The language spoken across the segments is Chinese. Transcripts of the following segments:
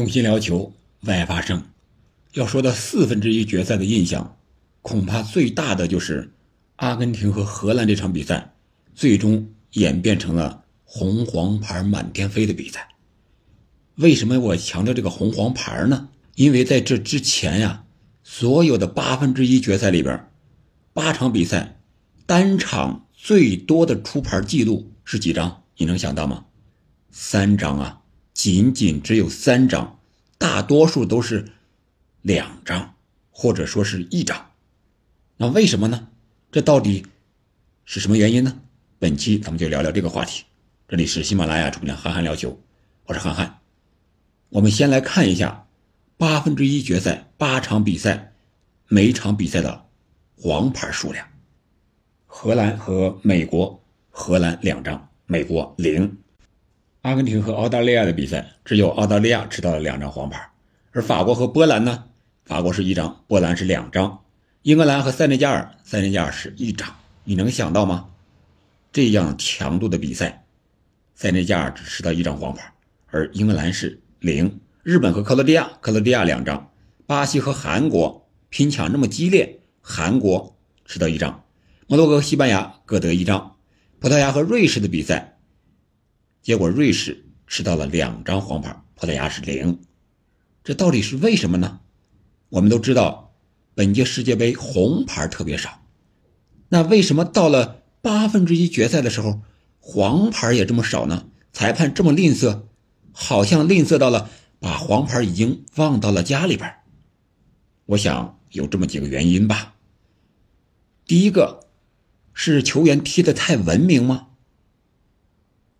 用心聊球，外发生。要说到四分之一决赛的印象，恐怕最大的就是阿根廷和荷兰这场比赛，最终演变成了红黄牌满天飞的比赛。为什么我强调这个红黄牌呢？因为在这之前呀，所有的八分之一决赛里边，八场比赛，单场最多的出牌记录是几张？你能想到吗？三张啊！仅仅只有三张，大多数都是两张，或者说是一张。那为什么呢？这到底是什么原因呢？本期咱们就聊聊这个话题。这里是喜马拉雅主播憨憨聊球，我是憨憨。我们先来看一下八分之一决赛八场比赛，每场比赛的黄牌数量。荷兰和美国，荷兰两张，美国零。阿根廷和澳大利亚的比赛，只有澳大利亚吃到了两张黄牌，而法国和波兰呢？法国是一张，波兰是两张。英格兰和塞内加尔，塞内加尔是一张。你能想到吗？这样强度的比赛，塞内加尔只吃到一张黄牌，而英格兰是零。日本和克罗地亚，克罗地亚两张。巴西和韩国拼抢那么激烈，韩国吃到一张。摩洛哥和西班牙各得一张。葡萄牙和瑞士的比赛。结果瑞士吃到了两张黄牌，葡萄牙是零，这到底是为什么呢？我们都知道，本届世界杯红牌特别少，那为什么到了八分之一决赛的时候，黄牌也这么少呢？裁判这么吝啬，好像吝啬到了把黄牌已经忘到了家里边。我想有这么几个原因吧。第一个是球员踢得太文明吗？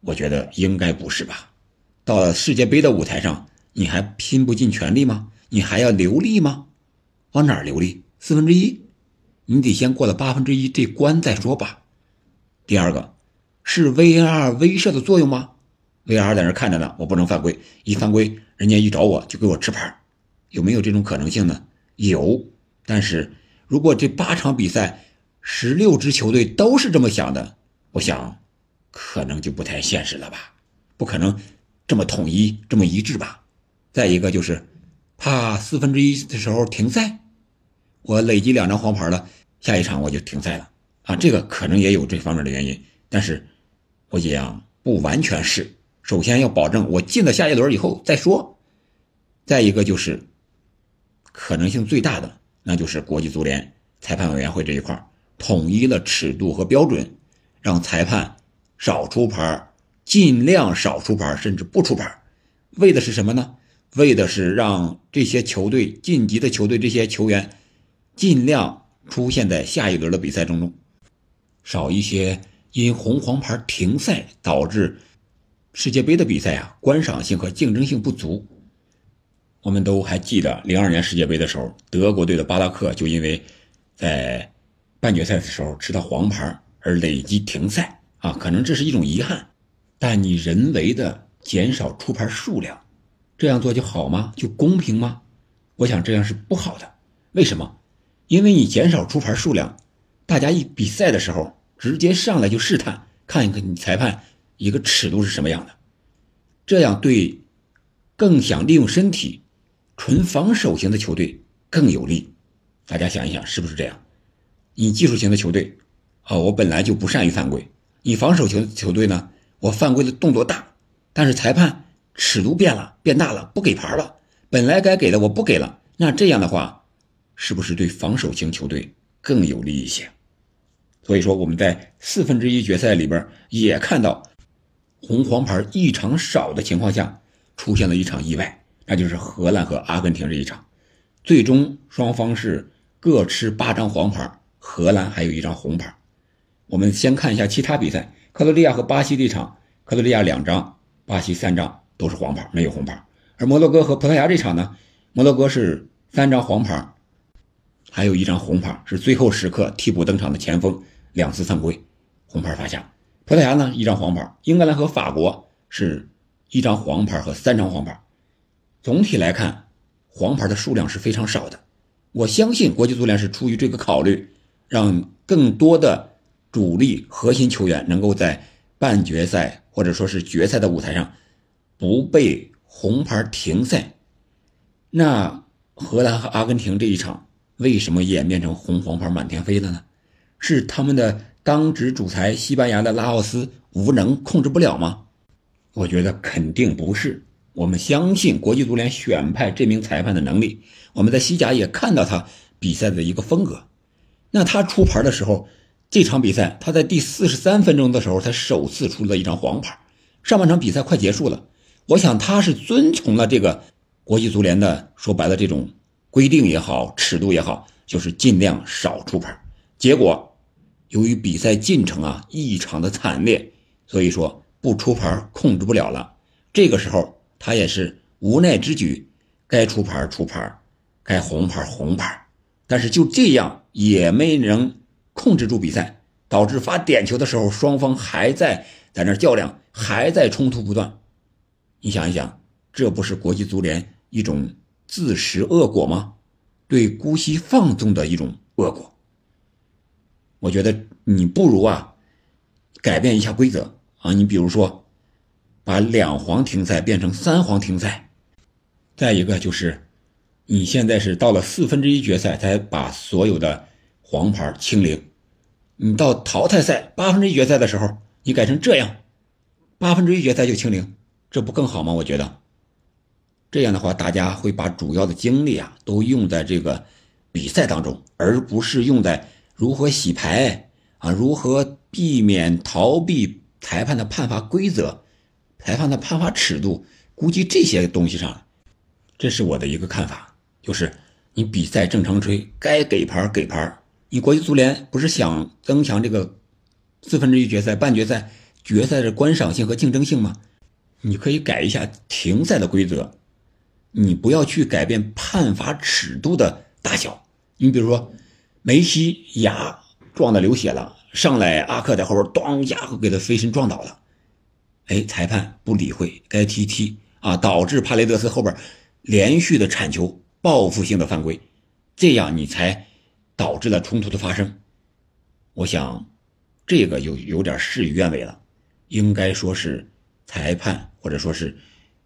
我觉得应该不是吧？到了世界杯的舞台上，你还拼不尽全力吗？你还要流力吗？往哪儿流力？四分之一，你得先过了八分之一这关再说吧。第二个，是 VAR 威慑的作用吗？VR 在那看着呢，我不能犯规，一犯规，人家一找我就给我吃牌，有没有这种可能性呢？有，但是如果这八场比赛，十六支球队都是这么想的，我想。可能就不太现实了吧，不可能这么统一、这么一致吧。再一个就是，怕四分之一的时候停赛，我累积两张黄牌了，下一场我就停赛了啊。这个可能也有这方面的原因，但是我讲不完全是。首先要保证我进了下一轮以后再说。再一个就是，可能性最大的，那就是国际足联裁判委员会这一块统一了尺度和标准，让裁判。少出牌，尽量少出牌，甚至不出牌，为的是什么呢？为的是让这些球队晋级的球队这些球员尽量出现在下一轮的比赛当中，少一些因红黄牌停赛导致世界杯的比赛啊，观赏性和竞争性不足。我们都还记得零二年世界杯的时候，德国队的巴拉克就因为在半决赛的时候吃到黄牌而累积停赛。啊，可能这是一种遗憾，但你人为的减少出牌数量，这样做就好吗？就公平吗？我想这样是不好的。为什么？因为你减少出牌数量，大家一比赛的时候直接上来就试探，看一看你裁判一个尺度是什么样的，这样对更想利用身体、纯防守型的球队更有利。大家想一想，是不是这样？你技术型的球队，啊，我本来就不善于犯规。你防守球球队呢？我犯规的动作大，但是裁判尺度变了，变大了，不给牌了。本来该给的我不给了，那这样的话，是不是对防守型球队更有利一些？所以说我们在四分之一决赛里边也看到，红黄牌异常少的情况下，出现了一场意外，那就是荷兰和阿根廷这一场，最终双方是各吃八张黄牌，荷兰还有一张红牌。我们先看一下其他比赛，克罗地亚和巴西这场，克罗地亚两张，巴西三张都是黄牌，没有红牌。而摩洛哥和葡萄牙这场呢，摩洛哥是三张黄牌，还有一张红牌，是最后时刻替补登场的前锋两次犯规，红牌罚下。葡萄牙呢一张黄牌，英格兰和法国是一张黄牌和三张黄牌。总体来看，黄牌的数量是非常少的。我相信国际足联是出于这个考虑，让更多的。主力核心球员能够在半决赛或者说是决赛的舞台上不被红牌停赛，那荷兰和阿根廷这一场为什么演变成红黄牌满天飞了呢？是他们的当值主裁西班牙的拉奥斯无能控制不了吗？我觉得肯定不是。我们相信国际足联选派这名裁判的能力。我们在西甲也看到他比赛的一个风格。那他出牌的时候，这场比赛他在第四十三分钟的时候，他首次出了一张黄牌。上半场比赛快结束了，我想他是遵从了这个国际足联的说白了这种规定也好，尺度也好，就是尽量少出牌。结果由于比赛进程啊异常的惨烈，所以说不出牌控制不了了。这个时候。他也是无奈之举，该出牌出牌，该红牌红牌，但是就这样也没能控制住比赛，导致罚点球的时候，双方还在在那较量，还在冲突不断。你想一想，这不是国际足联一种自食恶果吗？对姑息放纵的一种恶果。我觉得你不如啊，改变一下规则啊，你比如说。把两黄停赛变成三黄停赛，再一个就是，你现在是到了四分之一决赛才把所有的黄牌清零，你到淘汰赛八分之一决赛的时候，你改成这样，八分之一决赛就清零，这不更好吗？我觉得，这样的话，大家会把主要的精力啊都用在这个比赛当中，而不是用在如何洗牌啊，如何避免逃避裁判的判罚规则。裁判的判罚尺度，估计这些东西上，这是我的一个看法，就是你比赛正常吹，该给牌给牌。你国际足联不是想增强这个四分之一决赛、半决赛、决赛的观赏性和竞争性吗？你可以改一下停赛的规则，你不要去改变判罚尺度的大小。你比如说，梅西牙撞的流血了，上来阿克在后边咚一下给他飞身撞倒了。哎，裁判不理会，该踢踢啊，导致帕雷德斯后边连续的铲球，报复性的犯规，这样你才导致了冲突的发生。我想，这个有有点事与愿违了，应该说是裁判或者说是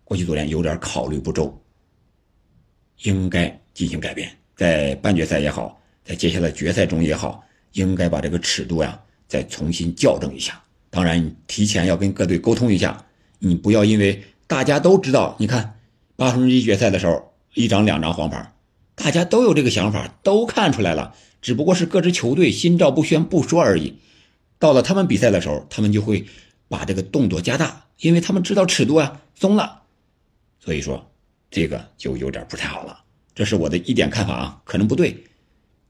国际足联有点考虑不周，应该进行改变，在半决赛也好，在接下来决赛中也好，应该把这个尺度呀再重新校正一下。当然，你提前要跟各队沟通一下，你不要因为大家都知道，你看八分之一决赛的时候一张两张黄牌，大家都有这个想法，都看出来了，只不过是各支球队心照不宣不说而已。到了他们比赛的时候，他们就会把这个动作加大，因为他们知道尺度啊松了，所以说这个就有点不太好了。这是我的一点看法啊，可能不对，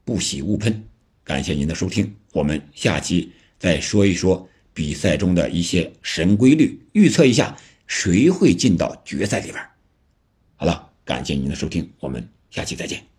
不喜勿喷。感谢您的收听，我们下期再说一说。比赛中的一些神规律，预测一下谁会进到决赛里边。好了，感谢您的收听，我们下期再见。